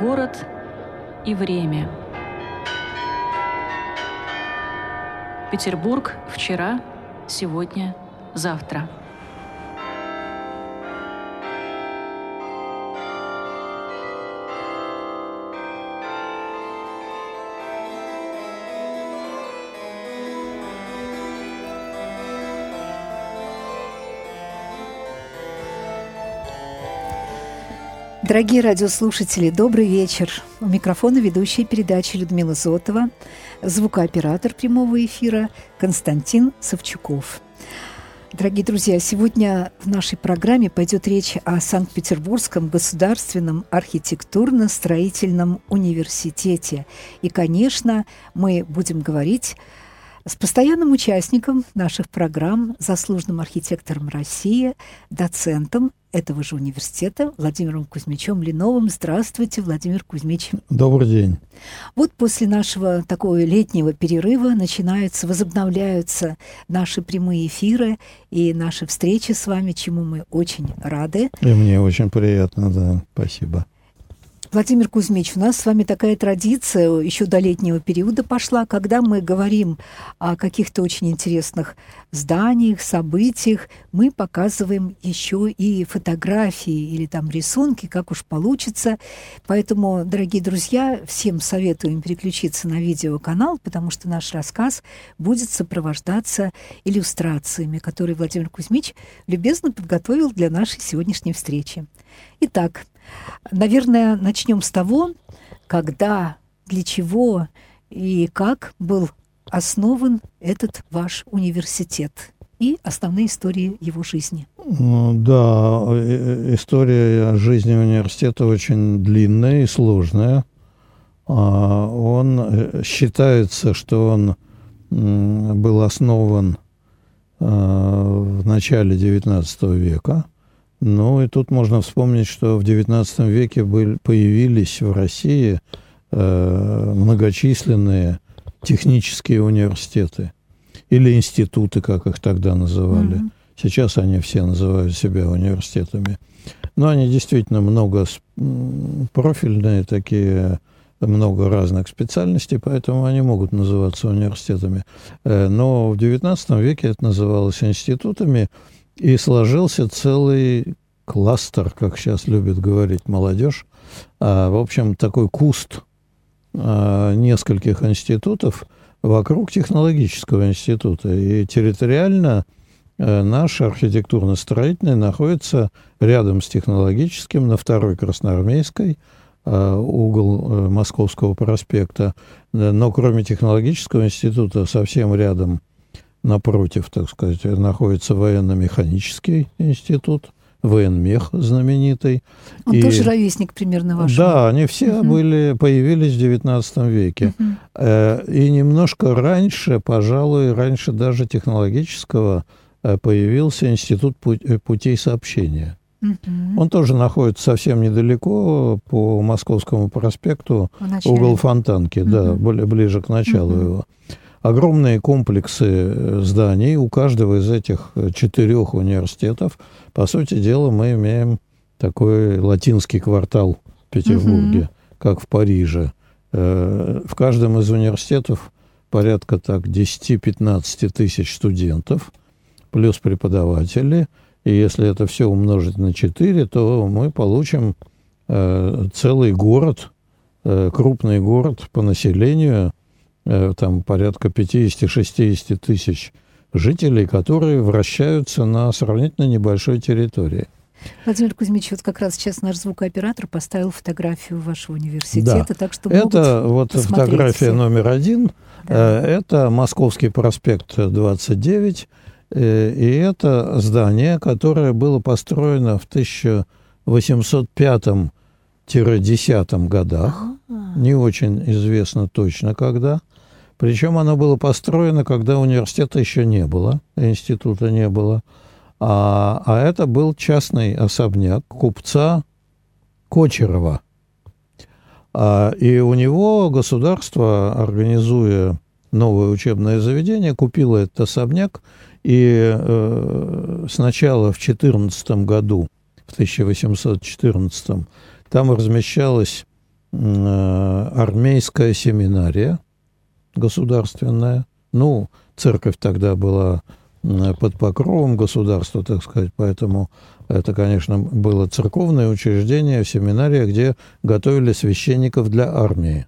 Город и время. Петербург вчера, сегодня, завтра. Дорогие радиослушатели, добрый вечер. У микрофона ведущая передачи Людмила Зотова, звукооператор прямого эфира Константин Савчуков. Дорогие друзья, сегодня в нашей программе пойдет речь о Санкт-Петербургском государственном архитектурно-строительном университете. И, конечно, мы будем говорить с постоянным участником наших программ, заслуженным архитектором России, доцентом этого же университета Владимиром Кузьмичем Линовым. Здравствуйте, Владимир Кузьмич. Добрый день. Вот после нашего такого летнего перерыва начинаются, возобновляются наши прямые эфиры и наши встречи с вами, чему мы очень рады. И мне очень приятно, да, спасибо. Владимир Кузьмич, у нас с вами такая традиция еще до летнего периода пошла, когда мы говорим о каких-то очень интересных зданиях, событиях, мы показываем еще и фотографии или там рисунки, как уж получится. Поэтому, дорогие друзья, всем советуем переключиться на видеоканал, потому что наш рассказ будет сопровождаться иллюстрациями, которые Владимир Кузьмич любезно подготовил для нашей сегодняшней встречи. Итак, Наверное, начнем с того, когда, для чего и как был основан этот ваш университет и основные истории его жизни. Ну, да, э, история жизни университета очень длинная и сложная. А, он э, считается, что он был основан в начале XIX века – ну и тут можно вспомнить, что в XIX веке были, появились в России э, многочисленные технические университеты или институты, как их тогда называли. Mm-hmm. Сейчас они все называют себя университетами. Но они действительно много профильные такие, много разных специальностей, поэтому они могут называться университетами. Э, но в XIX веке это называлось институтами, и сложился целый кластер, как сейчас любит говорить молодежь. А, в общем, такой куст а, нескольких институтов вокруг технологического института. И территориально а, наш архитектурно-строительный находится рядом с технологическим на второй Красноармейской, а, угол а, Московского проспекта. Но кроме технологического института совсем рядом – напротив, так сказать, находится военно-механический институт, военмех знаменитый. Он и, тоже ровесник примерно ваш. Да, они все угу. были, появились в XIX веке. Угу. И немножко раньше, пожалуй, раньше даже технологического, э, появился институт э, путей сообщения. Угу. Он тоже находится совсем недалеко по Московскому проспекту, угол Фонтанки, угу. да, более ближе к началу угу. его огромные комплексы э, зданий. У каждого из этих э, четырех университетов, по сути дела, мы имеем такой латинский квартал в Петербурге, угу. как в Париже. Э, в каждом из университетов порядка так 10-15 тысяч студентов, плюс преподаватели. И если это все умножить на 4, то мы получим целый город, крупный город по населению – там порядка 50-60 тысяч жителей, которые вращаются на сравнительно небольшой территории. Владимир Кузьмич, вот как раз сейчас наш звукооператор поставил фотографию вашего университета, да. так что это вот фотография все. номер один. Да. Э, это Московский проспект 29, э, и это здание, которое было построено в 1805-10 годах. А-а-а. Не очень известно точно когда. Причем оно было построено, когда университета еще не было, института не было. А, а это был частный особняк купца Кочерова. А, и у него государство, организуя новое учебное заведение, купило этот особняк. И э, сначала в 14 году, в 1814, там размещалось армейская семинария государственная. Ну, церковь тогда была под покровом государства, так сказать, поэтому это, конечно, было церковное учреждение, семинария, где готовили священников для армии.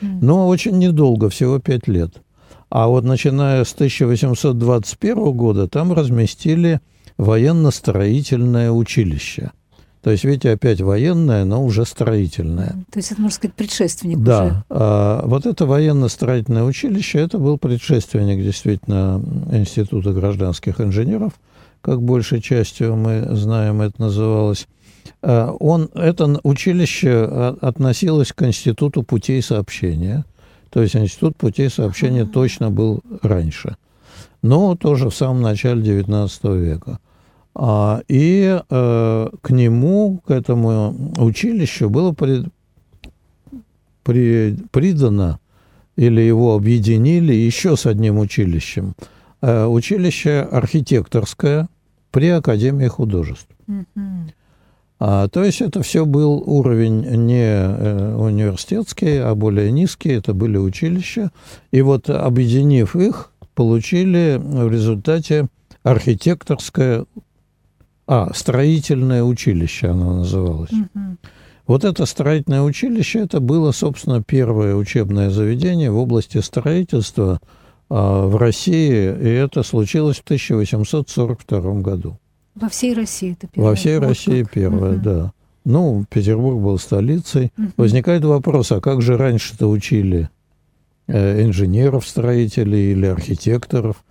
Но очень недолго, всего пять лет. А вот начиная с 1821 года там разместили военно-строительное училище. То есть, видите, опять военное, но уже строительное. То есть это, можно сказать, предшественник да. уже. А, вот это военно-строительное училище, это был предшественник действительно Института гражданских инженеров, как большей частью мы знаем, это называлось. А, он, это училище относилось к Институту путей сообщения. То есть Институт путей сообщения ага. точно был раньше. Но тоже в самом начале XIX века. А, и э, к нему, к этому училищу было при, при, придано или его объединили еще с одним училищем. Э, училище архитекторское при Академии художеств. Mm-hmm. А, то есть это все был уровень не э, университетский, а более низкий, это были училища. И вот объединив их, получили в результате архитекторское а, строительное училище оно называлось. Угу. Вот это строительное училище, это было, собственно, первое учебное заведение в области строительства а, в России, и это случилось в 1842 году. Во всей России это первое? Во всей вот России как? первое, угу. да. Ну, Петербург был столицей. Угу. Возникает вопрос, а как же раньше-то учили э, инженеров-строителей или архитекторов?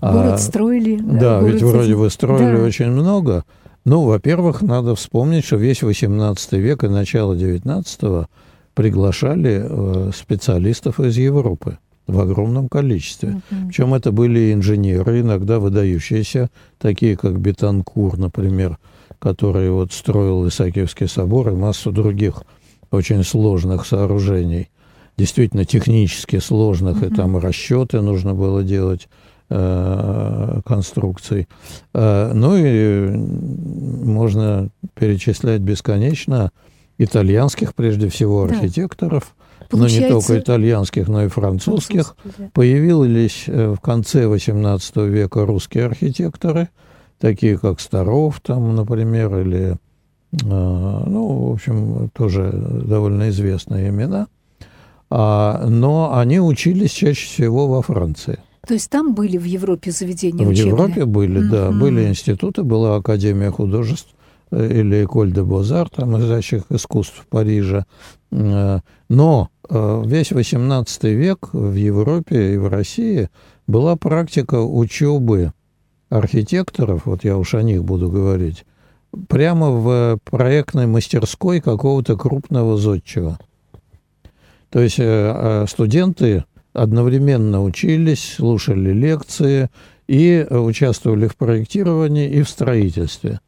Город а, строили. Да, город ведь вроде бы строили да. очень много. Ну, во-первых, надо вспомнить, что весь 18 век и начало 19 приглашали э, специалистов из Европы в огромном количестве. Uh-huh. Причем это были инженеры, иногда выдающиеся, такие как Бетанкур, например, который вот строил Исаакиевский собор и массу других очень сложных сооружений, действительно технически сложных, uh-huh. и там расчеты нужно было делать Э, конструкций. Э, ну и можно перечислять бесконечно итальянских, прежде всего, архитекторов, да. но не только итальянских, но и французских. Да. Появились э, в конце XVIII века русские архитекторы, такие как Старов, там, например, или, ну, в общем, тоже довольно известные имена. А, но они учились чаще всего во Франции. То есть там были в Европе заведения В учебные? Европе были, mm-hmm. да. Были институты, была Академия художеств э, или Эколь де Бозар, там изящных искусств в Париже. Э, но э, весь XVIII век в Европе и в России была практика учебы архитекторов, вот я уж о них буду говорить, прямо в проектной мастерской какого-то крупного зодчего. То есть студенты одновременно учились, слушали лекции и участвовали в проектировании и в строительстве.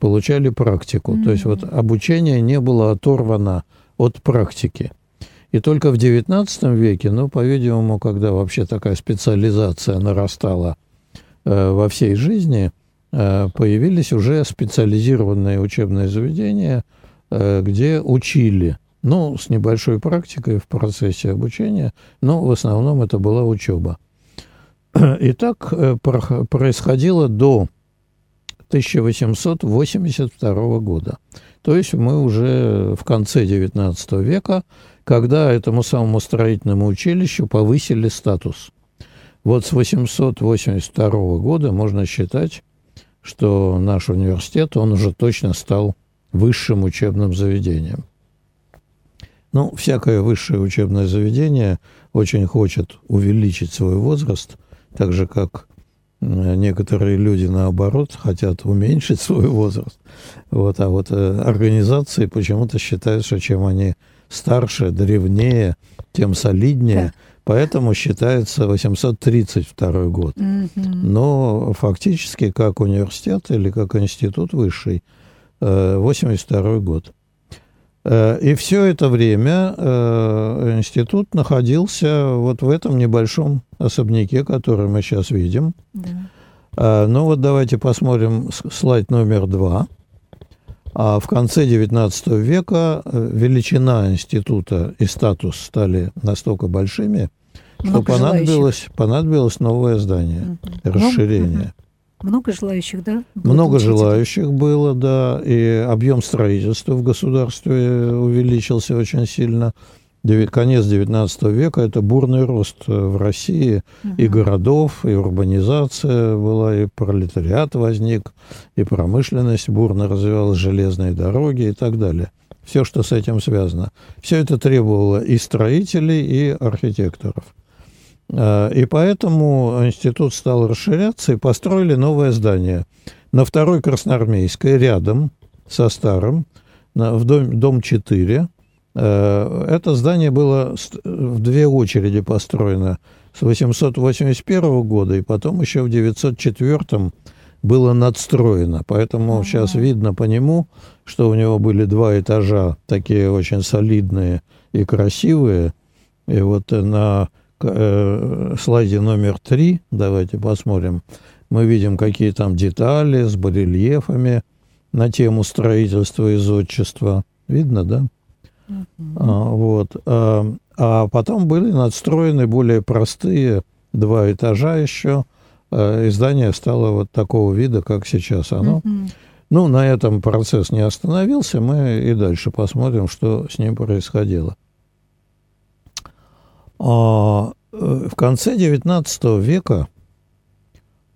Получали практику. Mm-hmm. То есть вот обучение не было оторвано от практики. И только в XIX веке, ну, по-видимому, когда вообще такая специализация нарастала э, во всей жизни, э, появились уже специализированные учебные заведения, э, где учили ну, с небольшой практикой в процессе обучения, но в основном это была учеба. И так э, происходило до 1882 года. То есть мы уже в конце XIX века, когда этому самому строительному училищу повысили статус. Вот с 882 года можно считать, что наш университет, он уже точно стал высшим учебным заведением. Ну, всякое высшее учебное заведение очень хочет увеличить свой возраст, так же как некоторые люди, наоборот, хотят уменьшить свой возраст. Вот, а вот э, организации почему-то считают, что чем они старше, древнее, тем солиднее. Поэтому считается 832 год. Но фактически, как университет или как институт высший, 82 э, год. Э, и все это время э, институт находился вот в этом небольшом особняке, который мы сейчас видим. Да. Э, ну вот давайте посмотрим слайд номер два. А в конце XIX века величина института и статус стали настолько большими, что понадобилось, понадобилось новое здание, угу. расширение. Много желающих, да? Много желающих было, да, и объем строительства в государстве увеличился очень сильно конец XIX века – это бурный рост э, в России угу. и городов, и урбанизация была, и пролетариат возник, и промышленность бурно развивалась, железные дороги и так далее. Все, что с этим связано. Все это требовало и строителей, и архитекторов. Э, и поэтому институт стал расширяться, и построили новое здание на второй Красноармейской, рядом со старым, в дом, дом 4, Э, это здание было в две очереди построено с 881 года, и потом еще в 904 было надстроено. Поэтому ага. сейчас видно по нему, что у него были два этажа, такие очень солидные и красивые. И вот на э, слайде номер три, давайте посмотрим, мы видим, какие там детали с барельефами на тему строительства и зодчества. Видно, да? Uh-huh. А, вот. А, а потом были надстроены более простые два этажа еще. А, и здание стало вот такого вида, как сейчас оно. Uh-huh. Ну, на этом процесс не остановился. Мы и дальше посмотрим, что с ним происходило. А, э, в конце XIX века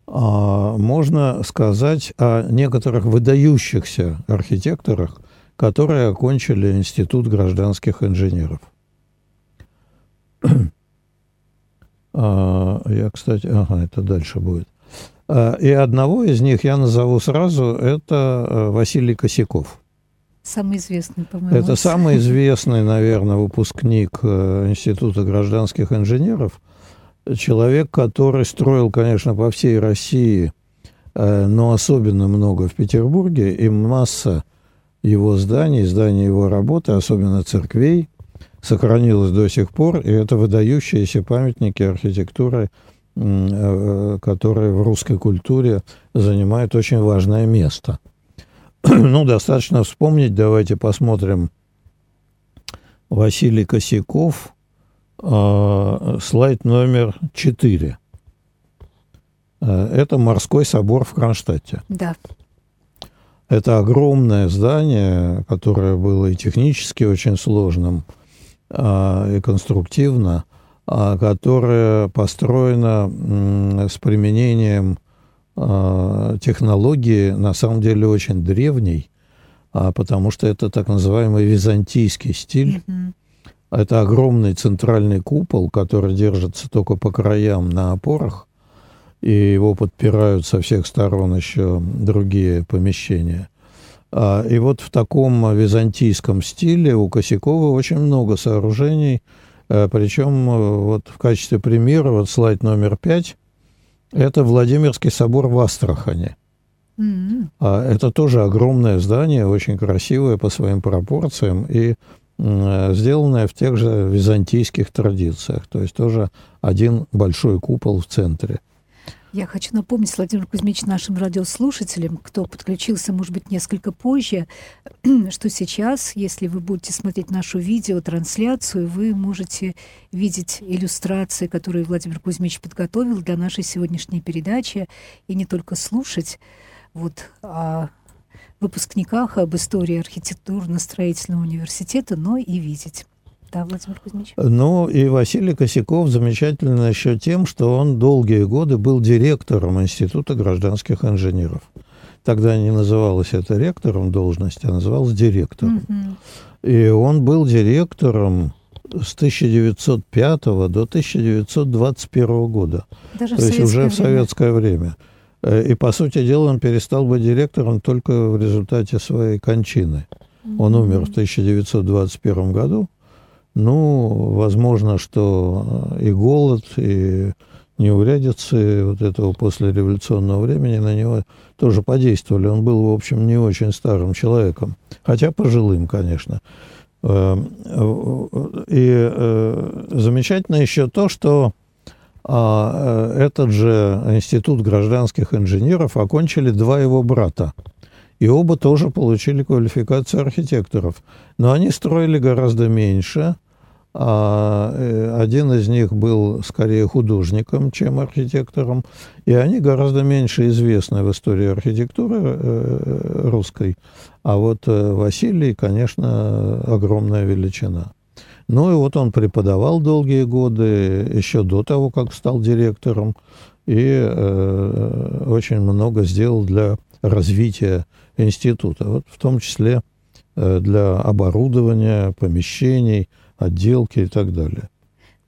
а, можно сказать о некоторых выдающихся архитекторах, которые окончили Институт гражданских инженеров. А, я, кстати, ага, это дальше будет. И одного из них я назову сразу, это э, Василий Косяков. Самый известный, по-моему. Это самый известный, наверное, выпускник э, Института гражданских инженеров. Человек, который строил, конечно, по всей России, э, но особенно много в Петербурге, и масса его зданий, зданий его работы, особенно церквей, сохранилось до сих пор, и это выдающиеся памятники архитектуры, э, которые в русской культуре занимают очень важное место. ну, достаточно вспомнить, давайте посмотрим Василий Косяков, э, слайд номер 4. Э, это морской собор в Кронштадте. Да. Это огромное здание, которое было и технически очень сложным, а, и конструктивно, а, которое построено с применением а, технологии, на самом деле, очень древней, потому что это так называемый византийский стиль. Mm-hmm. Это огромный центральный купол, который держится только по краям на опорах, и его подпирают со всех сторон еще другие помещения. А, и вот в таком византийском стиле у Косякова очень много сооружений, э, причем э, вот в качестве примера, вот слайд номер пять, это Владимирский собор в Астрахане. Mm-hmm. Это тоже огромное здание, очень красивое по своим пропорциям и сделанное в тех же византийских традициях. То есть тоже один большой купол в центре. Я хочу напомнить, Владимир Кузьмич, нашим радиослушателям, кто подключился, может быть, несколько позже, что сейчас, если вы будете смотреть нашу видеотрансляцию, вы можете видеть иллюстрации, которые Владимир Кузьмич подготовил для нашей сегодняшней передачи, и не только слушать вот, о выпускниках, об истории архитектурно-строительного университета, но и видеть. Да, Владимир Кузьмич. Ну, и Василий Косяков замечательно еще тем, что он долгие годы был директором Института гражданских инженеров. Тогда не называлось это ректором должности, а называлось директором. Угу. И он был директором с 1905 до 1921 года. Даже То есть уже в советское время. Э, и, по сути дела, он перестал быть директором только в результате своей кончины. Он умер в 1921 году, ну, возможно, что и голод, и неурядицы вот этого послереволюционного времени на него тоже подействовали. Он был, в общем, не очень старым человеком, хотя пожилым, конечно. Эм, и э, замечательно еще то, что а, э, этот же институт гражданских инженеров окончили два его брата. И оба тоже получили квалификацию архитекторов. Но они строили гораздо меньше. А э, один из них был скорее художником, чем архитектором. И они гораздо меньше известны в истории архитектуры э, русской. А вот э, Василий, конечно, огромная величина. Ну и вот он преподавал долгие годы, еще до того, как стал директором, и э, очень много сделал для развития института, вот в том числе для оборудования, помещений, отделки и так далее.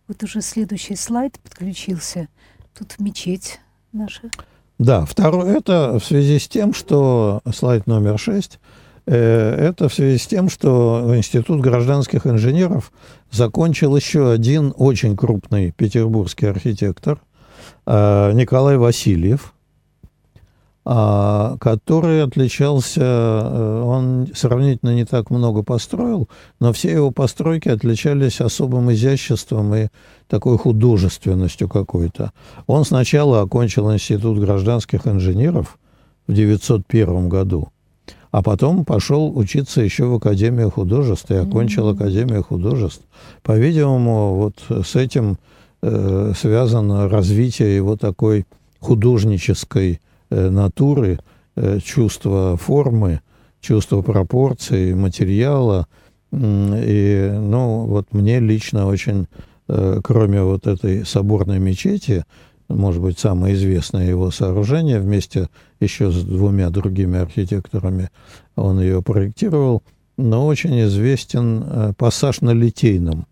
Вот уже следующий слайд подключился. Тут мечеть наша. Да, второе, это в связи с тем, что слайд номер шесть – Э, это в связи с тем, что Институт гражданских инженеров закончил еще один очень крупный петербургский архитектор э, Николай Васильев, который отличался, э, он сравнительно не так много построил, но все его постройки отличались особым изяществом и такой художественностью какой-то. Он сначала окончил Институт гражданских инженеров в 1901 году – а потом пошел учиться еще в Академию художеств и окончил mm-hmm. Академию художеств. По-видимому, вот с этим э, связано развитие его такой художнической натуры, э, чувства формы, чувства пропорций, материала. И, ну, вот мне лично очень, э, кроме вот этой соборной мечети, может быть, самое известное его сооружение, вместе еще с двумя другими архитекторами он ее проектировал, но очень известен э, пассаж на Литейном.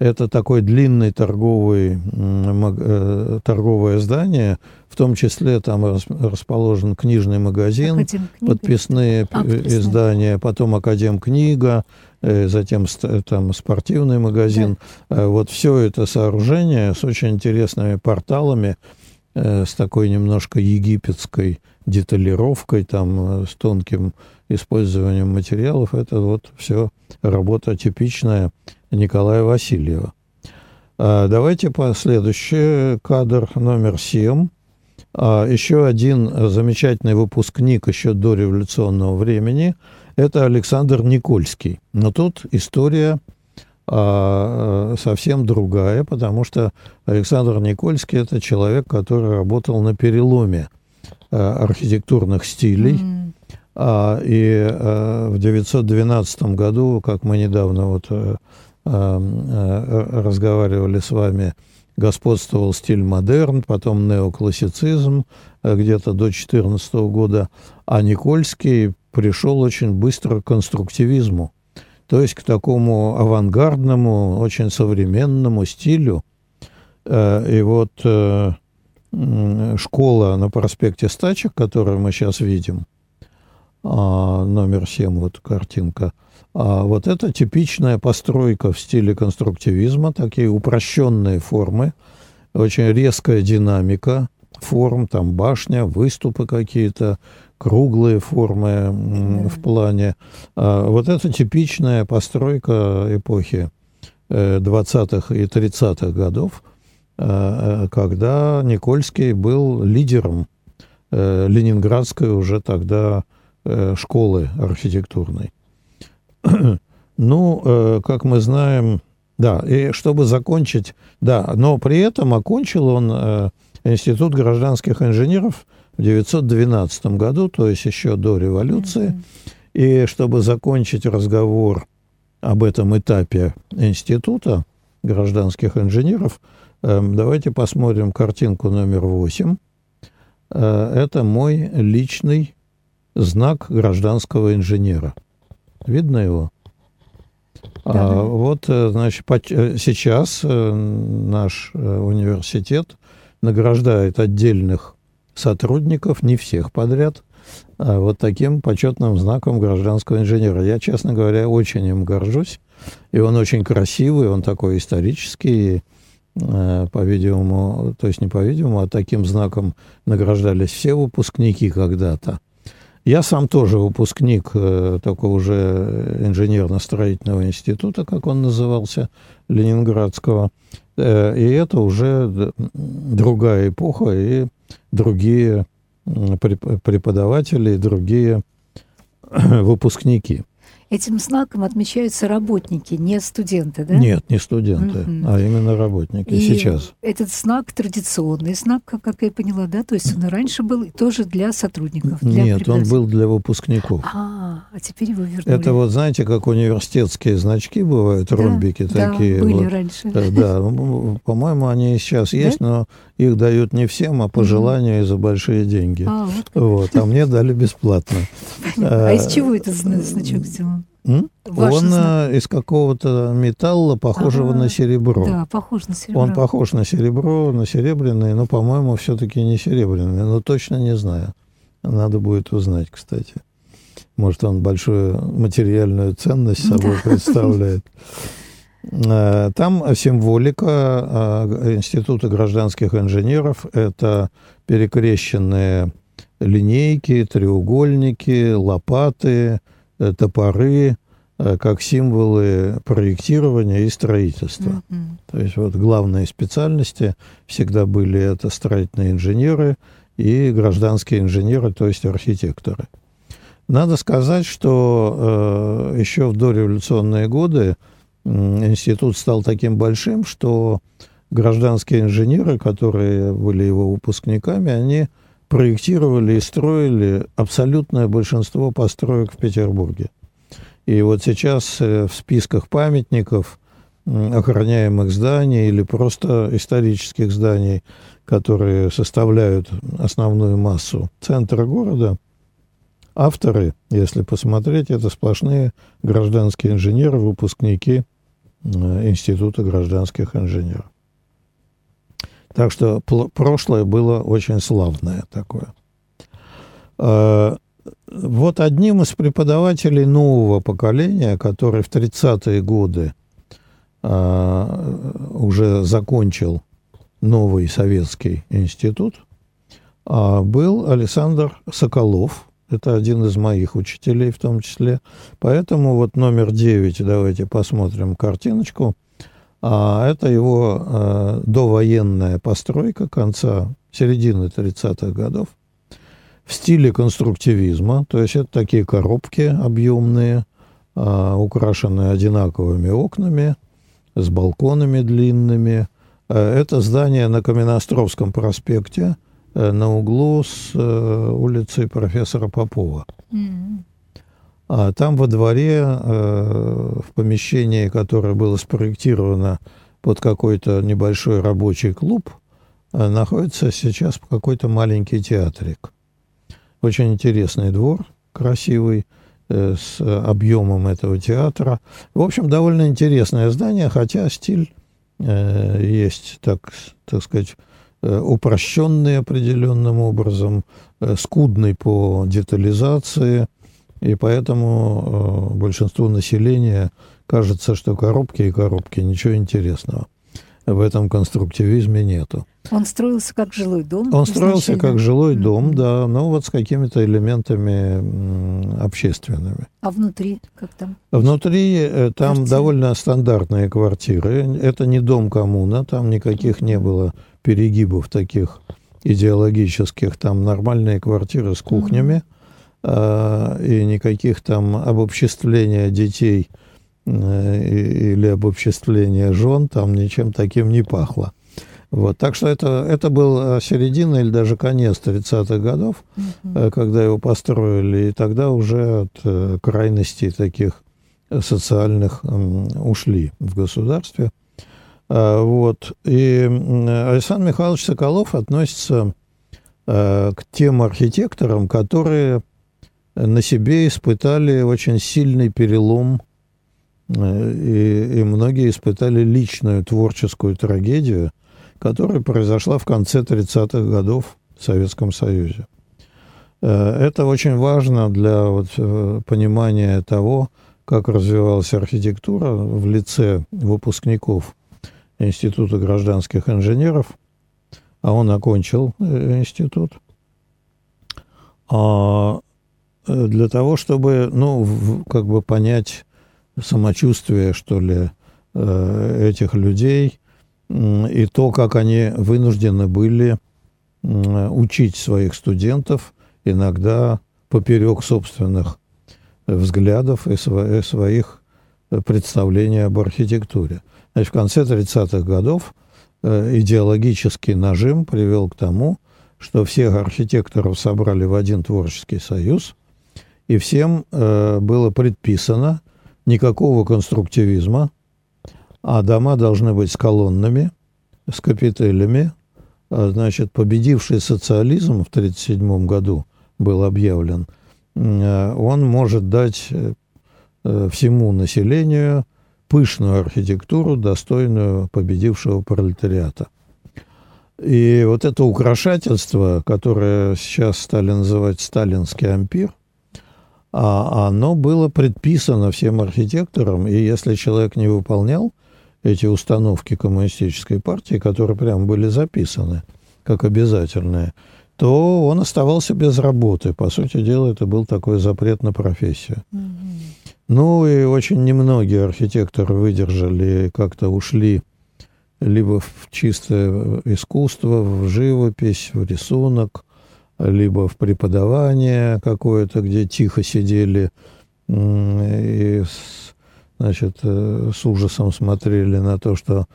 Это такой длинный торговый, э, торговое здание, в том числе там расположен книжный магазин, подписные а, издания, потом Академ книга, э, затем там спортивный магазин. Да. Э, вот все это сооружение с очень интересными порталами, с такой немножко египетской деталировкой, там, с тонким использованием материалов. Это вот все работа типичная Николая Васильева. А, давайте по следующий кадр номер семь. А, еще один замечательный выпускник еще до революционного времени – это Александр Никольский. Но тут история а, совсем другая, потому что Александр Никольский – это человек, который работал на переломе архитектурных стилей. Mm. И в 1912 году, как мы недавно вот э, э, разговаривали с вами, господствовал стиль модерн, потом неоклассицизм э, где-то до 14 года, а Никольский пришел очень быстро к конструктивизму, то есть к такому авангардному, очень современному стилю. Э, и вот школа на проспекте Стачек, которую мы сейчас видим, а, номер 7, вот картинка – а вот это типичная постройка в стиле конструктивизма, такие упрощенные формы, очень резкая динамика форм, там башня, выступы какие-то, круглые формы в плане. А вот это типичная постройка эпохи 20-х э, и 30-х годов, э, э, когда Никольский был лидером ленинградской уже тогда школы архитектурной. Ну, э, как мы знаем, да, и чтобы закончить, да, но при этом окончил он э, Институт гражданских инженеров в 1912 году, то есть еще до революции. И чтобы закончить разговор об этом этапе института гражданских инженеров, э, давайте посмотрим картинку номер 8. Э, это мой личный знак гражданского инженера. Видно его? Да, а, да. Вот, э, значит, э, сейчас э, наш университет награждает отдельных сотрудников, не всех подряд, а вот таким почетным знаком гражданского инженера. Я, честно говоря, очень им горжусь. И он очень красивый, он такой исторический, по-видимому, то есть не по-видимому, а таким знаком награждались все выпускники когда-то. Я сам тоже выпускник э, такого уже инженерно-строительного института, как он назывался, Ленинградского. Э, и это уже другая эпоха и другие преподаватели, и другие выпускники. Этим знаком отмечаются работники, не студенты, да? Нет, не студенты, Мгм. а именно работники И сейчас. этот знак традиционный знак, как, я поняла, да? То есть он и раньше был тоже для сотрудников. для Нет, он был для выпускников. А, а теперь его вернули. Это вот, знаете, как университетские значки бывают, Да, ромбики да, такие. были вот. раньше. Э, Да, по-моему, они и сейчас Да? есть, но их дают не всем, а по желанию и за большие деньги. А, вот. Вот, а мне дали бесплатно. Понятно. А из э, чего этот зна- значок сделан? М? Ваш Он знак. э, из какого-то металла, похожего Ага, на серебро. Да, похож на серебро. Он похож на серебро, на серебряный, но, по-моему, все-таки не серебряный. Но точно не знаю. Надо будет узнать, кстати. Может, он большую материальную ценность собой представляет. Э, Там символика э, Института гражданских инженеров – это перекрещенные линейки, треугольники, лопаты, топоры, э, как символы проектирования и строительства. Мгм. То есть вот главные специальности всегда были это строительные инженеры и гражданские инженеры, то есть архитекторы. Надо сказать, что э, еще в дореволюционные годы м, институт стал таким большим, что гражданские инженеры, которые были его выпускниками, они проектировали и строили абсолютное большинство построек в Петербурге. И вот сейчас э, в списках памятников охраняемых зданий или просто исторических зданий, которые составляют основную массу центра города, авторы, если посмотреть, это сплошные гражданские инженеры, выпускники э, Института гражданских инженеров. Так что прошлое было очень славное такое. Э, Вот одним из преподавателей нового поколения, который в 30-е годы э, уже закончил новый советский институт, а, был Александр Соколов. Это один из моих учителей в том числе. Поэтому вот номер 9, давайте посмотрим картиночку. А, это его э, довоенная постройка конца, середины 30-х годов в стиле конструктивизма. То есть это такие коробки объемные, а, украшенные одинаковыми окнами, с балконами длинными. Э, Это здание на Каменноостровском проспекте э, на углу с э, улицей профессора Попова. М. А там во дворе, э, в помещении, которое было спроектировано под какой-то небольшой рабочий клуб, э, находится сейчас какой-то маленький театрик. Очень интересный двор, красивый, э, с объемом этого театра. В общем, довольно интересное здание, хотя стиль есть, так, так сказать, упрощенный определенным образом, скудный по детализации, и поэтому э, большинству населения кажется, что коробки и коробки, ничего интересного. В этом конструктивизме нету. Он строился как жилой дом? Он строился как жилой дом, Мгм. да, но вот с какими-то элементами общественными. А внутри как там? Внутри э, там Квартиры. довольно стандартные квартиры. Это не дом коммуна, там никаких не было перегибов таких идеологических. Там нормальные квартиры с кухнями а, и никаких там обобществления детей э, или обобществления жен там ничем таким не пахло. Вот, так что это, это был э, середина или даже конец 30-х годов, э, когда его построили, и тогда уже от э, крайностей таких э, социальных ушли в государстве. А, Вот. И Александр Михайлович Соколов относится э, к тем архитекторам, которые на себе испытали очень сильный перелом, э, и, и многие испытали личную творческую трагедию, которая произошла в конце 30-х годов в Советском Союзе. Э, Это очень важно для вот, э, понимания того, как развивалась архитектура в лице выпускников Института гражданских инженеров, а он окончил институт. А для того, чтобы, ну, как бы понять самочувствие, что ли, э, этих людей и то, как они вынуждены были учить своих студентов иногда поперек собственных взглядов и своих представлений об архитектуре. Значит, в конце 30-х годов идеологический нажим привел к тому, что всех архитекторов собрали в один творческий союз, и всем было предписано никакого конструктивизма, а дома должны быть с колоннами, с капителями. А, значит, победивший социализм в 1937 году был объявлен, а, он может дать э, э, всему населению пышную архитектуру, достойную победившего пролетариата. И вот это украшательство, которое сейчас стали называть сталинский ампир, а оно было предписано всем архитекторам, и если человек не выполнял эти установки коммунистической партии, которые прямо были записаны как обязательные, то он оставался без работы. По сути дела, это был такой запрет на профессию. Mm-hmm. Ну и очень немногие архитекторы выдержали, как-то ушли либо в чистое искусство, в живопись, в рисунок, либо в преподавание какое-то, где тихо сидели и значит, э, с ужасом смотрели на то, что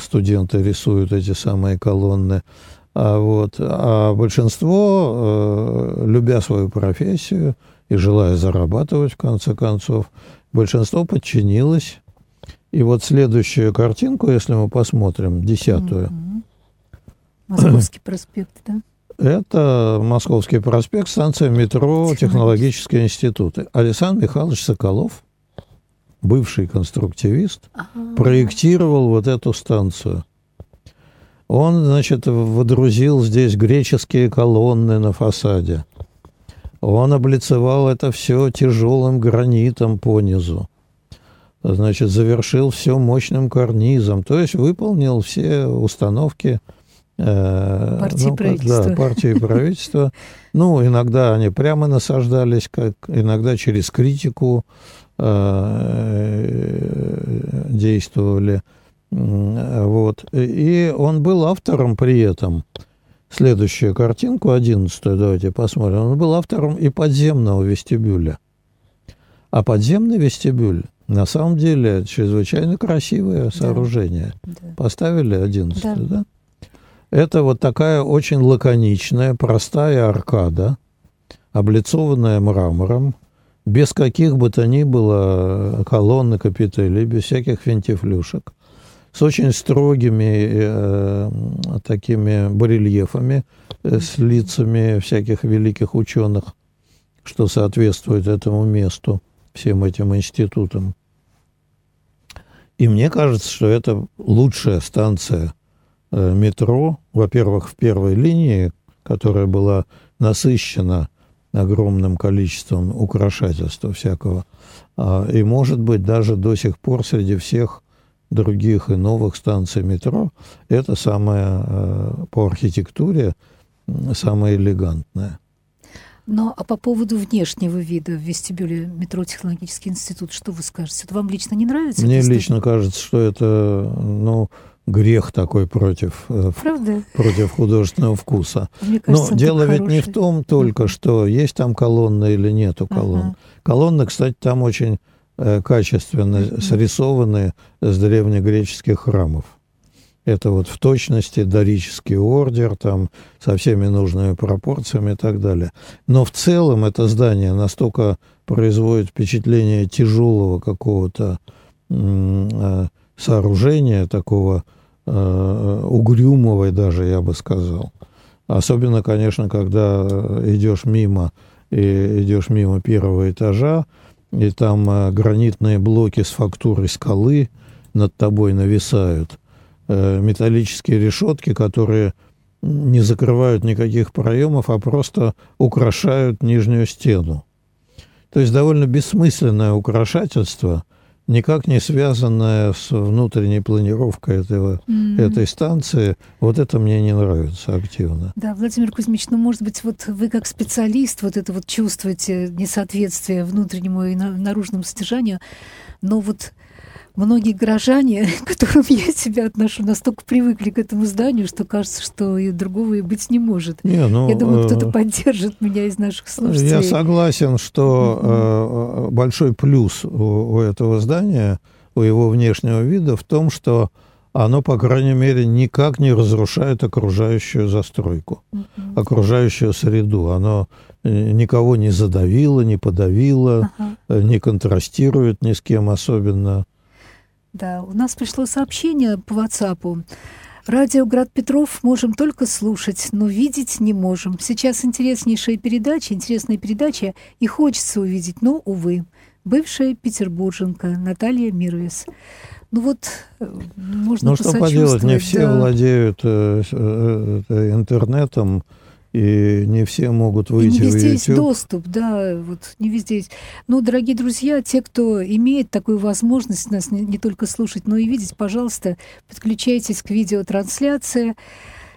студенты рисуют эти самые колонны. А, вот, а большинство, э, любя свою профессию и желая зарабатывать, в конце концов, большинство подчинилось. И вот следующую картинку, если мы посмотрим, десятую. Московский проспект, да? Это Московский проспект, станция метро, Технологический институт. Александр Михайлович Соколов, бывший конструктивист, ага. проектировал вот эту станцию. Он, значит, водрузил здесь греческие колонны на фасаде. Он облицевал это все тяжелым гранитом по низу. Значит, завершил все мощным карнизом. То есть выполнил все установки партии ну, правительства. Да, партии правительства. Ну, иногда они прямо насаждались, как иногда через критику э, действовали. Вот. И он был автором при этом. Следующую картинку, одиннадцатую, давайте посмотрим. Он был автором и подземного вестибюля. А подземный вестибюль на самом деле чрезвычайно красивое сооружение. Да. Поставили одиннадцатую, да? да? Это вот такая очень лаконичная, простая аркада, облицованная мрамором, без каких бы то ни было колонн и капителей, без всяких винтифлюшек, с очень строгими э, такими барельефами, э, с лицами всяких великих ученых, что соответствует этому месту, всем этим институтам. И мне кажется, что это лучшая станция метро, во-первых, в первой линии, которая была насыщена огромным количеством украшательства всякого, а, и, может быть, даже до сих пор среди всех других и новых станций метро это самая э, по архитектуре самая элегантная. Но а по поводу внешнего вида в вестибюле метро Технологический институт, что вы скажете? Это вам лично не нравится? Мне лично кажется, что это, ну, грех такой против, э, Правда? против художественного вкуса. Мне кажется, Но дело ведь хороший. не в том только, что есть там колонна или нету колонн. Ага. Колонны, кстати, там очень э, качественно срисованы с древнегреческих храмов. Это вот в точности дорический ордер, там со всеми нужными пропорциями и так далее. Но в целом это здание настолько производит впечатление тяжелого какого-то э, сооружения, такого э, угрюмого даже, я бы сказал. Особенно, конечно, когда идешь мимо, и идешь мимо первого этажа, и там э, гранитные блоки с фактурой скалы над тобой нависают, э, металлические решетки, которые не закрывают никаких проемов, а просто украшают нижнюю стену. То есть довольно бессмысленное украшательство – никак не связанная с внутренней планировкой этого, mm-hmm. этой станции. Вот это мне не нравится активно. Да, Владимир Кузьмич, ну, может быть, вот вы как специалист вот это вот чувствуете несоответствие внутреннему и наружному содержанию, но вот многие горожане, к которым я себя отношу, настолько привыкли к этому зданию, что кажется, что и другого и быть не может. Не, ну, я думаю, кто-то э, поддержит меня из наших слушателей. Я согласен, что э, большой плюс у, у этого здания, у его внешнего вида в том, что оно, по крайней мере, никак не разрушает окружающую застройку, uh-huh. окружающую среду. Оно э, никого не задавило, не подавило, uh-huh. не контрастирует ни с кем особенно. Да, у нас пришло сообщение по WhatsApp. Радио «Град Петров» можем только слушать, но видеть не можем. Сейчас интереснейшая передача, интересная передача, и хочется увидеть, но, увы. Бывшая петербурженка Наталья Мирвес. Ну вот, э, можно Ну что поделать, не все да. владеют э, э, э, интернетом, и не все могут выйти и не везде в YouTube. есть доступ, да, вот не везде есть. Ну, дорогие друзья, те, кто имеет такую возможность нас не, не только слушать, но и видеть, пожалуйста, подключайтесь к видеотрансляции.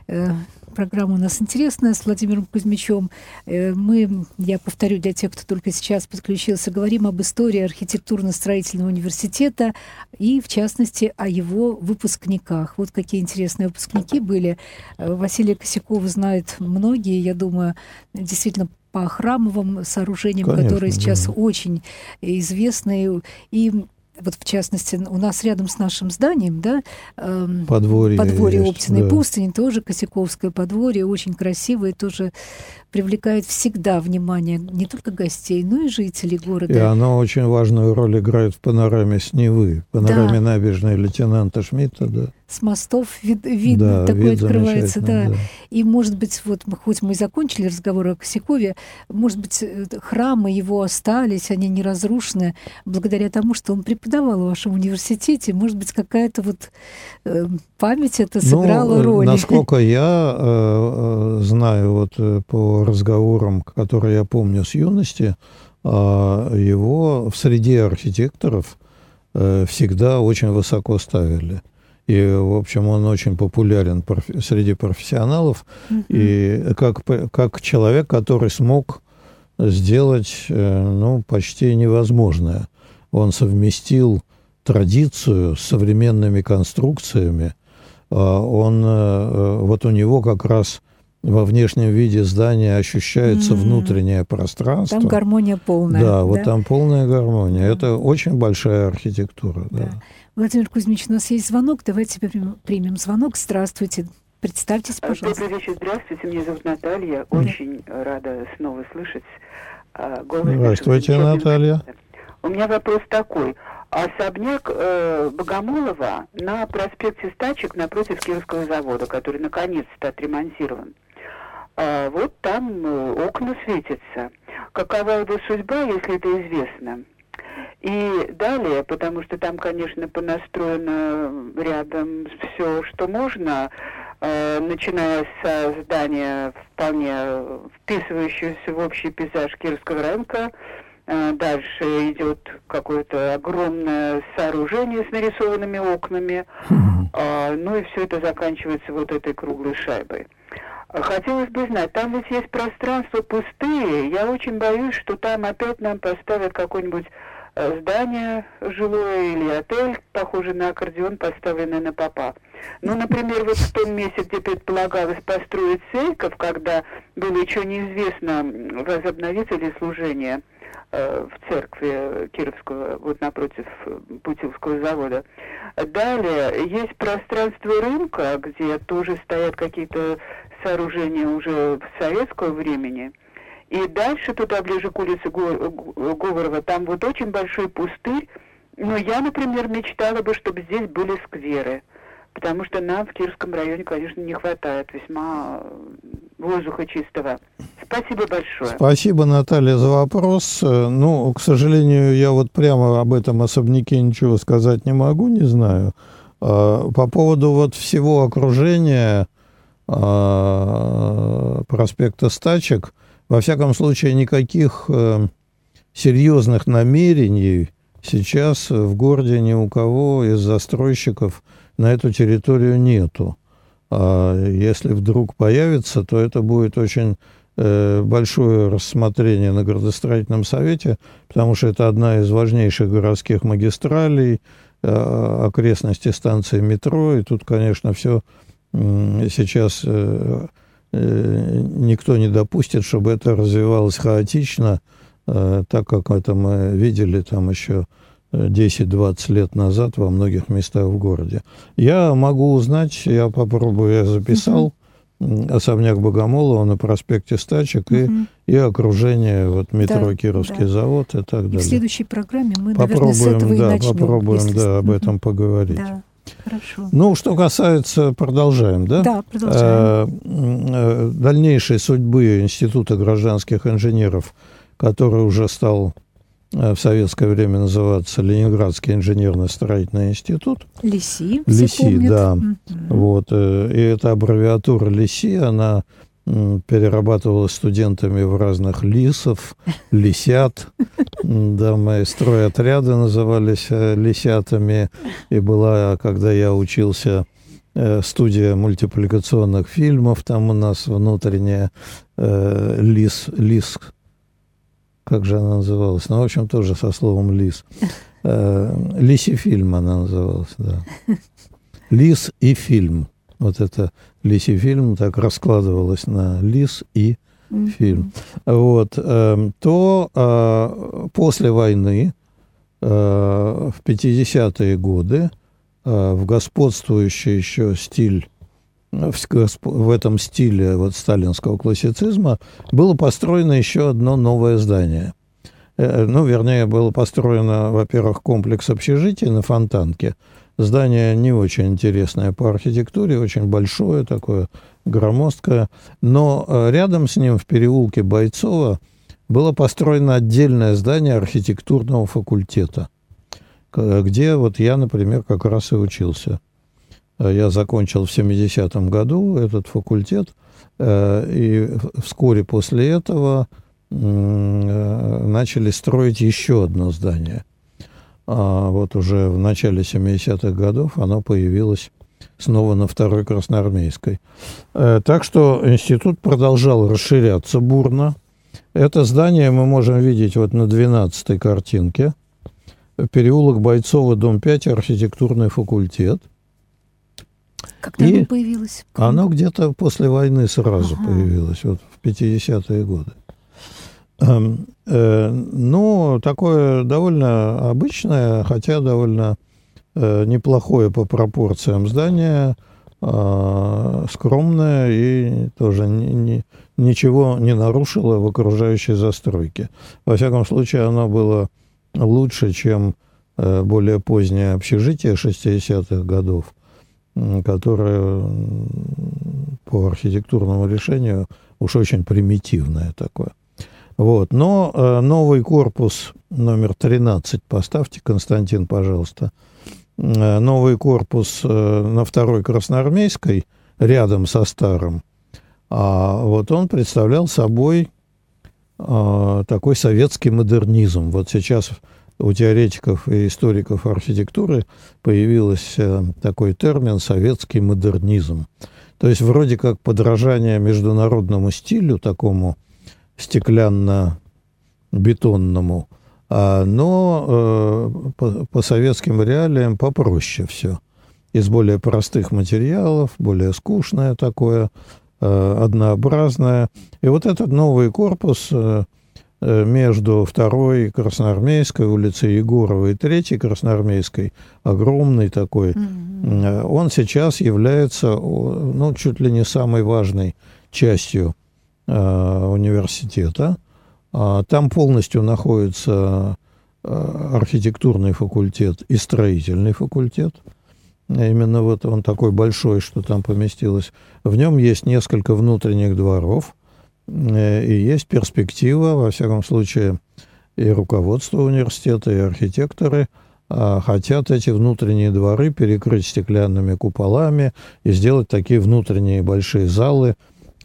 Э, программа у нас интересная с Владимиром Кузьмичем. Э, мы, я повторю для тех, кто только сейчас подключился, говорим об истории архитектурно-строительного университета и, в частности, о его выпускниках. Вот какие интересные выпускники были. Э, Василия Косякова знают многие, я думаю, действительно по храмовым сооружениям, Конечно, которые сейчас да. очень известны. И вот в частности, у нас рядом с нашим зданием, да, эм, подворье, подворье Оптиной да. пустыни, тоже Косяковское подворье, очень красивое, тоже привлекает всегда внимание не только гостей, но и жителей города. И оно очень важную роль играет в панораме с Невы, панораме да. набережной лейтенанта Шмидта, да с мостов вид, видно, да, такое вид открывается, да. да. И, может быть, вот хоть мы и закончили разговор о Косякове, может быть, э, храмы его остались, они не разрушены, благодаря тому, что он преподавал в вашем университете. Может быть, какая-то вот э, память это ну, сыграла ну, роль. Насколько я э, знаю, вот по разговорам, которые я помню с юности, э, его в среде архитекторов э, всегда очень высоко ставили. И, в общем, он очень популярен профи- среди профессионалов. Mm-hmm. И как, как человек, который смог сделать э, ну, почти невозможное. Он совместил традицию с современными конструкциями. А он, э, э, вот у него как раз во внешнем виде здания ощущается mm-hmm. внутреннее пространство. Там гармония полная. Да, да? вот там полная гармония. Это очень большая архитектура. Да. Да. Владимир Кузьмич, у нас есть звонок. Давайте примем звонок. Здравствуйте. Представьтесь, пожалуйста. Добрый вечер, здравствуйте. Меня зовут Наталья. Да. Очень рада снова слышать э, голос. Здравствуйте, Наталья. У меня вопрос такой. Особняк э, Богомолова на проспекте Стачек напротив Кировского завода, который наконец-то отремонтирован. А вот там э, окна светятся. Какова его судьба, если это известно? И далее, потому что там, конечно, понастроено рядом все, что можно, э, начиная со здания вполне вписывающегося в общий пейзаж Кировского рынка, э, дальше идет какое-то огромное сооружение с нарисованными окнами, э, ну и все это заканчивается вот этой круглой шайбой. Хотелось бы знать, там ведь есть пространство пустые, я очень боюсь, что там опять нам поставят какой-нибудь здание жилое или отель, похожий на аккордеон, поставленный на попа. Ну, например, вот в том месте, где предполагалось построить церковь, когда было еще неизвестно, возобновится ли служение э, в церкви Кировского, вот напротив Путилского завода. Далее есть пространство рынка, где тоже стоят какие-то сооружения уже советского времени – и дальше туда, ближе к улице Говорова, там вот очень большой пустырь. Но я, например, мечтала бы, чтобы здесь были скверы. Потому что нам в Кировском районе, конечно, не хватает весьма э, воздуха чистого. Спасибо большое. Спасибо, Наталья, за вопрос. Э, ну, к сожалению, я вот прямо об этом особняке ничего сказать не могу, не знаю. А, по поводу вот всего окружения а, проспекта Стачек – во всяком случае, никаких э, серьезных намерений сейчас в городе ни у кого из застройщиков на эту территорию нету. А если вдруг появится, то это будет очень э, большое рассмотрение на градостроительном совете, потому что это одна из важнейших городских магистралей, окрестности станции метро, и тут, конечно, все сейчас никто не допустит, чтобы это развивалось хаотично, так как это мы видели там еще 10-20 лет назад во многих местах в городе. Я могу узнать, я попробую, я записал угу. особняк Богомолова на проспекте Стачек угу. и, и окружение вот метро да, Кировский да. завод и так далее. И в следующей программе мы, попробуем, наверное, с этого да, и начнем. Попробуем, да, об этом поговорить. Да. Хорошо. Ну, что касается, продолжаем, да? Да, продолжаем. Э, дальнейшей судьбы Института гражданских инженеров, который уже стал Э, в советское время называться Ленинградский инженерно-строительный институт. ЛИСИ, ЛИСИ, да. Угу. Вот, э, и эта аббревиатура ЛИСИ, она перерабатывалась студентами в разных лисов, лисят. Да, мои стройотряды назывались э, лисятами. И была, когда я учился, студия мультипликационных фильмов, там у нас внутренняя лис, лис как же она называлась? Ну, в общем, тоже со словом «лис». Э, «Лис и фильм» она называлась, да. «Лис и фильм». Вот это «Лис и фильм» так раскладывалось на «лис и фильм». Вот. Эм, то э, после войны, э, в 50-е годы, в господствующий еще стиль в этом стиле вот сталинского классицизма было построено еще одно новое здание. Э, ну, вернее, было построено, во-первых, комплекс общежитий на Фонтанке. Здание не очень интересное по архитектуре, очень большое такое, громоздкое. Но э, рядом с ним, в переулке Бойцова, было построено отдельное здание архитектурного факультета, где вот я, например, как раз и учился. Э, я закончил в 70-м году этот факультет, э, и вскоре после этого начали строить еще одно здание. А вот уже в начале 70-х годов оно появилось снова на второй Красноармейской. Так что институт продолжал расширяться бурно. Это здание мы можем видеть вот на 12-й картинке. Переулок Бойцова, дом 5, архитектурный факультет – когда и оно появилось? Оно где-то после войны сразу ага. появилось, вот в 50-е годы. Эм, э, ну, такое довольно обычное, хотя довольно э, неплохое по пропорциям здание, э, скромное и тоже ни, ни, ничего не нарушило в окружающей застройке. Во всяком случае, оно было лучше, чем э, более позднее общежитие 60-х годов которое по архитектурному решению уж очень примитивное такое. Вот. Но э, новый корпус номер 13, поставьте, Константин, пожалуйста. Э, новый корпус э, на второй Красноармейской, рядом со старым, а вот он представлял собой такой советский модернизм. Вот сейчас у теоретиков и историков архитектуры появился такой термин «советский модернизм». То есть вроде как подражание международному стилю, такому стеклянно-бетонному, а, но э, по, по советским реалиям попроще все. Из более простых материалов, более скучное такое, э, однообразное. И вот этот новый корпус э, между второй Красноармейской улицей Егорова и третьей Красноармейской, огромный такой, mm-hmm. он сейчас является ну, чуть ли не самой важной частью университета. А там полностью находится э, архитектурный факультет и строительный факультет. Именно вот он такой большой, что там поместилось. В нем есть несколько внутренних дворов – Э, и есть перспектива, во всяком случае, и руководство университета, и архитекторы а, хотят эти внутренние дворы перекрыть стеклянными куполами и сделать такие внутренние большие залы,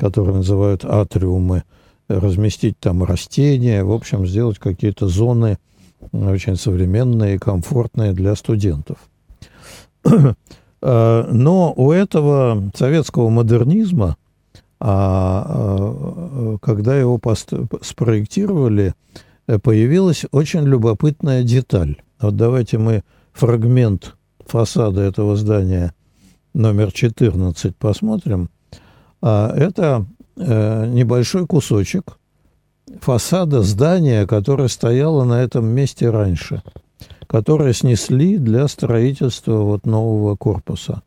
которые называют атриумы, разместить там растения, в общем, сделать какие-то зоны очень современные и комфортные для студентов. А, но у этого советского модернизма а, а когда его спроектировали, э, появилась очень любопытная деталь. Вот давайте мы фрагмент фасада этого здания номер 14 посмотрим. А это э, небольшой кусочек фасада здания, которое стояло на этом месте раньше, которое снесли для строительства вот нового корпуса.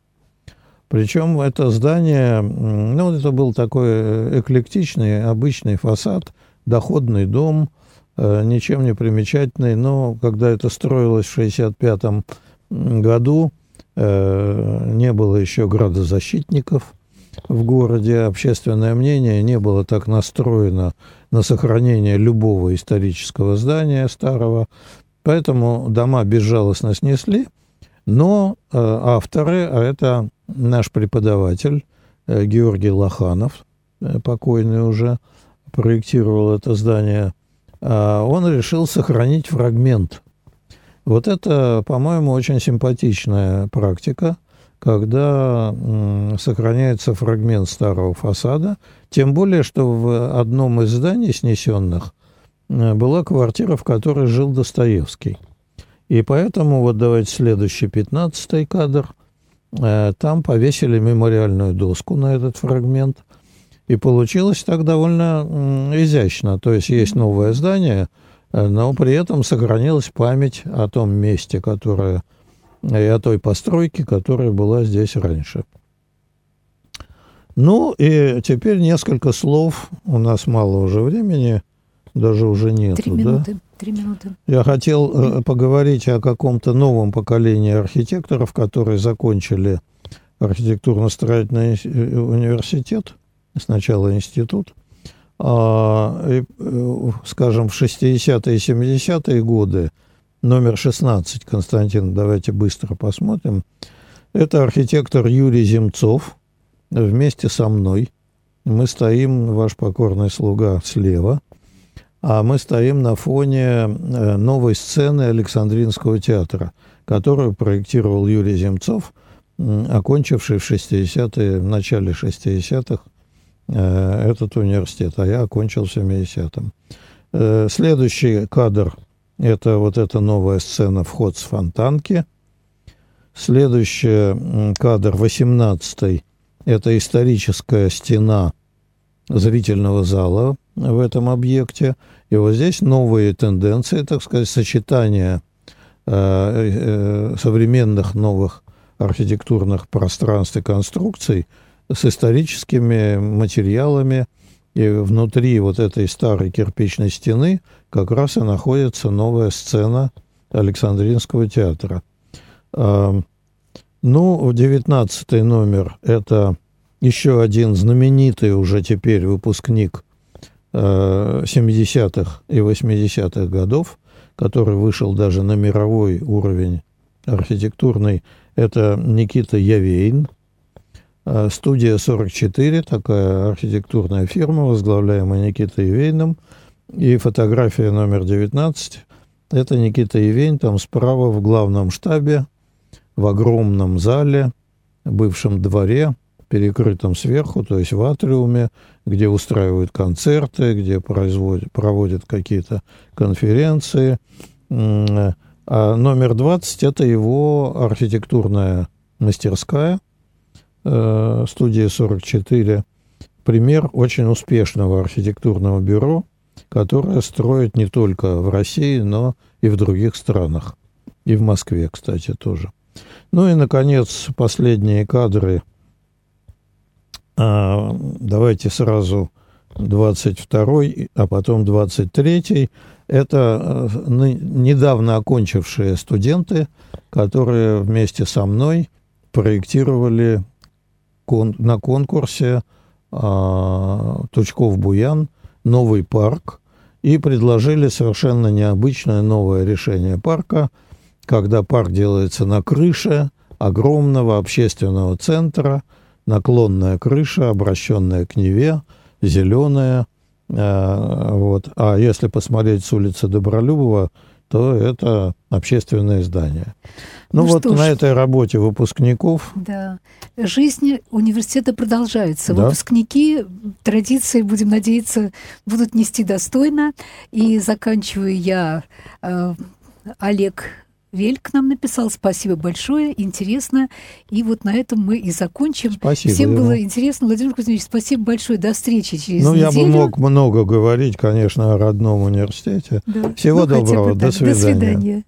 Причем это здание, ну, это был такой эклектичный, обычный фасад, доходный дом, э, ничем не примечательный, но когда это строилось в 1965 году, э, не было еще градозащитников в городе, общественное мнение не было так настроено на сохранение любого исторического здания старого, поэтому дома безжалостно снесли, но э, авторы, а это наш преподаватель э, Георгий Лоханов, э, покойный уже, проектировал это здание, он решил сохранить фрагмент. Вот это, по-моему, очень симпатичная практика, когда сохраняется фрагмент старого фасада, тем более, что в одном из зданий снесенных э, была квартира, в которой жил Достоевский – и поэтому вот давайте следующий, пятнадцатый кадр. Э, там повесили мемориальную доску на этот фрагмент. И получилось так довольно изящно. То есть есть новое здание, э, но при этом сохранилась память о том месте, которое и о той постройке, которая была здесь раньше. Ну и теперь несколько слов. У нас мало уже времени, даже уже нету. Три минуты. Да? Три минуты. Я хотел э, поговорить о каком-то новом поколении архитекторов, которые закончили архитектурно-строительный э, университет, сначала институт. А, и, э, скажем, в 60-е и 70-е годы номер 16, Константин, давайте быстро посмотрим. Это архитектор Юрий Земцов вместе со мной. Мы стоим, ваш покорный слуга, слева – а мы стоим на фоне э, новой сцены Александринского театра, которую проектировал Юрий Земцов, окончивший в 60-е, в начале 60-х э, этот университет, а я окончил в 70-м. Э, следующий кадр – это вот эта новая сцена «Вход с фонтанки». Следующий кадр, 18-й, это историческая стена зрительного зала в этом объекте. И вот здесь новые тенденции, так сказать, сочетание э, э, современных новых архитектурных пространств и конструкций с историческими материалами. И внутри вот этой старой кирпичной стены как раз и находится новая сцена Александринского театра. Ну, девятнадцатый номер – это еще один знаменитый уже теперь выпускник 70-х э, и 80-х годов, который вышел даже на мировой уровень архитектурный, это Никита Явейн, студия 44, такая архитектурная фирма, возглавляемая Никитой Явейным, и фотография номер 19, это Никита Явейн, там справа в главном штабе, в огромном зале, бывшем дворе, перекрытом сверху, то есть в атриуме, где устраивают концерты, где производят, проводят какие-то конференции. А номер 20 – это его архитектурная мастерская, э, студия 44. Пример очень успешного архитектурного бюро, которое строит не только в России, но и в других странах. И в Москве, кстати, тоже. Ну и, наконец, последние кадры – а, давайте сразу 22 а потом 23 это э, недавно окончившие студенты, которые вместе со мной проектировали кон на конкурсе а, Тучков-Буян новый парк и предложили совершенно необычное новое решение парка, когда парк делается на крыше огромного общественного центра – наклонная крыша, обращенная к Неве, зеленая. Э, вот. А если посмотреть с улицы Добролюбова, то это общественное здание. Ну, ну вот на этой работе выпускников. Да. Жизнь университета продолжается. Да. Выпускники традиции, будем надеяться, будут нести достойно. И заканчиваю я, э, Олег Вель к нам написал. Спасибо большое, интересно. И вот на этом мы и закончим. Спасибо. Всем Ира. было интересно. Владимир Кузьмич, спасибо большое. До встречи через Ну, я неделю. бы мог много говорить, конечно, о родном университете. Да. Всего Ну, хотя бы доброго. До свидания. До свидания.